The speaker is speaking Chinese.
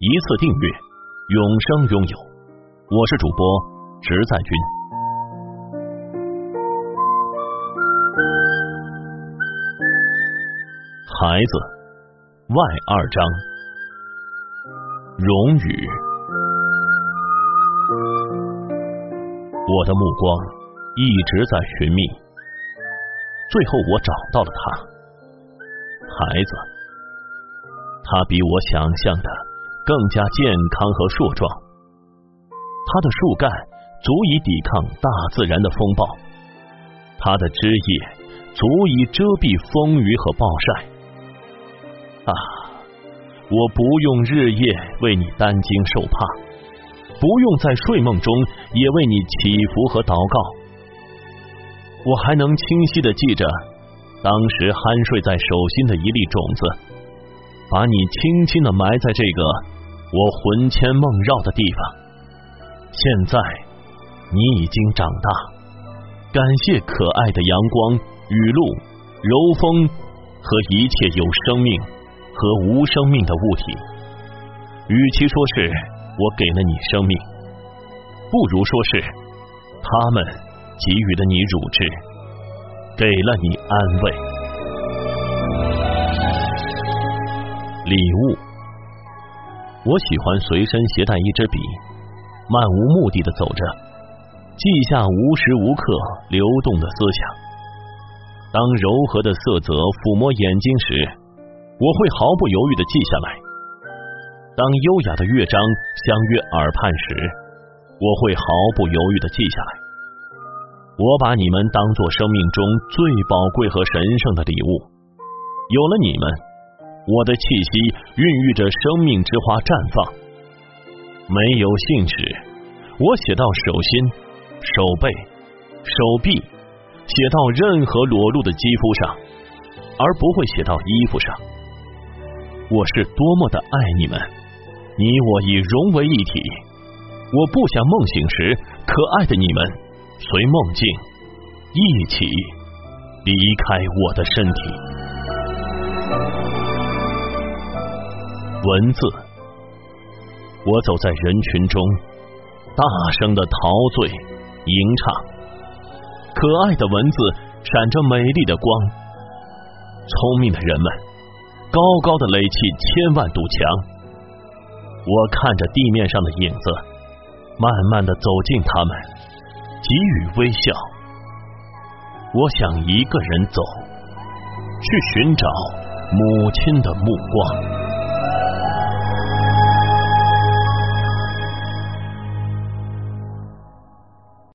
一次订阅，永生拥有。我是主播直在君。孩子，外二章。荣誉。我的目光一直在寻觅，最后我找到了他。孩子，他比我想象的。更加健康和硕壮，它的树干足以抵抗大自然的风暴，它的枝叶足以遮蔽风雨和暴晒。啊，我不用日夜为你担惊受怕，不用在睡梦中也为你祈福和祷告。我还能清晰的记着当时酣睡在手心的一粒种子，把你轻轻的埋在这个。我魂牵梦绕的地方，现在你已经长大。感谢可爱的阳光、雨露、柔风和一切有生命和无生命的物体。与其说是我给了你生命，不如说是他们给予了你乳汁，给了你安慰。礼物。我喜欢随身携带一支笔，漫无目的的走着，记下无时无刻流动的思想。当柔和的色泽抚摸眼睛时，我会毫不犹豫的记下来；当优雅的乐章相约耳畔时，我会毫不犹豫的记下来。我把你们当做生命中最宝贵和神圣的礼物，有了你们。我的气息孕育着生命之花绽放，没有信纸，我写到手心、手背、手臂，写到任何裸露的肌肤上，而不会写到衣服上。我是多么的爱你们，你我已融为一体。我不想梦醒时，可爱的你们随梦境一起离开我的身体。文字，我走在人群中，大声的陶醉吟唱。可爱的文字闪着美丽的光，聪明的人们高高的垒起千万堵墙。我看着地面上的影子，慢慢的走近他们，给予微笑。我想一个人走，去寻找母亲的目光。